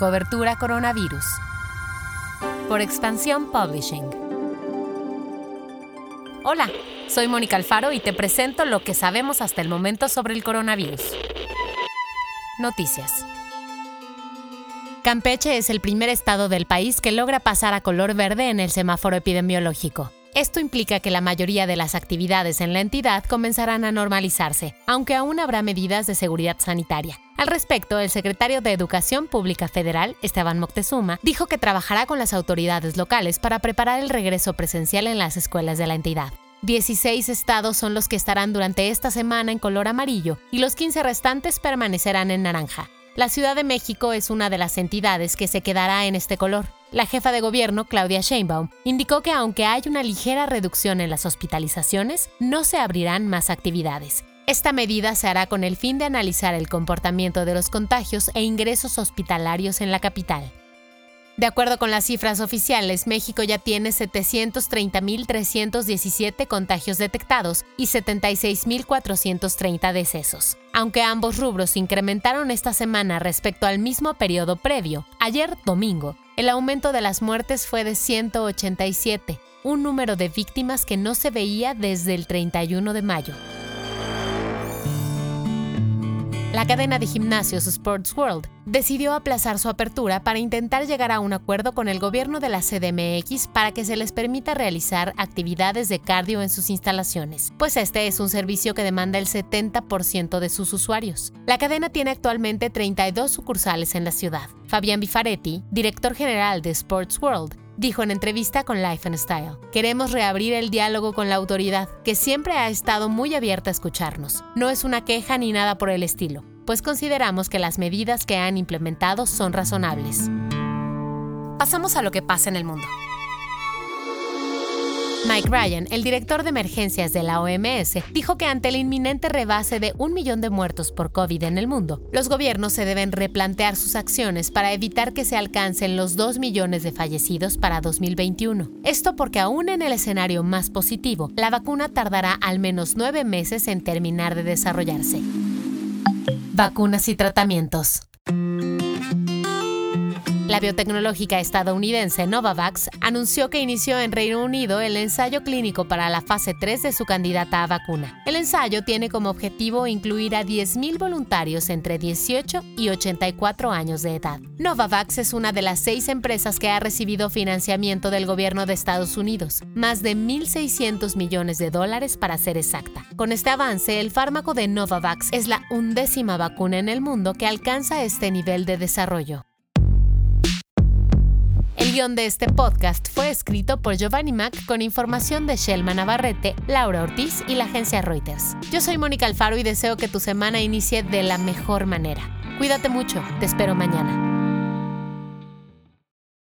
Cobertura Coronavirus. Por Expansión Publishing. Hola, soy Mónica Alfaro y te presento lo que sabemos hasta el momento sobre el coronavirus. Noticias. Campeche es el primer estado del país que logra pasar a color verde en el semáforo epidemiológico. Esto implica que la mayoría de las actividades en la entidad comenzarán a normalizarse, aunque aún habrá medidas de seguridad sanitaria. Al respecto, el secretario de Educación Pública Federal, Esteban Moctezuma, dijo que trabajará con las autoridades locales para preparar el regreso presencial en las escuelas de la entidad. 16 estados son los que estarán durante esta semana en color amarillo y los 15 restantes permanecerán en naranja. La Ciudad de México es una de las entidades que se quedará en este color. La jefa de gobierno, Claudia Sheinbaum, indicó que aunque hay una ligera reducción en las hospitalizaciones, no se abrirán más actividades. Esta medida se hará con el fin de analizar el comportamiento de los contagios e ingresos hospitalarios en la capital. De acuerdo con las cifras oficiales, México ya tiene 730.317 contagios detectados y 76.430 decesos. Aunque ambos rubros incrementaron esta semana respecto al mismo periodo previo, ayer domingo, el aumento de las muertes fue de 187, un número de víctimas que no se veía desde el 31 de mayo. La cadena de gimnasios Sports World decidió aplazar su apertura para intentar llegar a un acuerdo con el gobierno de la CDMX para que se les permita realizar actividades de cardio en sus instalaciones, pues este es un servicio que demanda el 70% de sus usuarios. La cadena tiene actualmente 32 sucursales en la ciudad. Fabián Bifaretti, director general de Sports World, dijo en entrevista con Life and Style. Queremos reabrir el diálogo con la autoridad, que siempre ha estado muy abierta a escucharnos. No es una queja ni nada por el estilo, pues consideramos que las medidas que han implementado son razonables. Pasamos a lo que pasa en el mundo. Mike Ryan, el director de emergencias de la OMS, dijo que ante el inminente rebase de un millón de muertos por COVID en el mundo, los gobiernos se deben replantear sus acciones para evitar que se alcancen los 2 millones de fallecidos para 2021. Esto porque aún en el escenario más positivo, la vacuna tardará al menos nueve meses en terminar de desarrollarse. Vacunas y tratamientos. La biotecnológica estadounidense Novavax anunció que inició en Reino Unido el ensayo clínico para la fase 3 de su candidata a vacuna. El ensayo tiene como objetivo incluir a 10.000 voluntarios entre 18 y 84 años de edad. Novavax es una de las seis empresas que ha recibido financiamiento del gobierno de Estados Unidos, más de 1.600 millones de dólares para ser exacta. Con este avance, el fármaco de Novavax es la undécima vacuna en el mundo que alcanza este nivel de desarrollo. El guion de este podcast fue escrito por Giovanni Mac con información de Shelma Navarrete, Laura Ortiz y la agencia Reuters. Yo soy Mónica Alfaro y deseo que tu semana inicie de la mejor manera. Cuídate mucho, te espero mañana.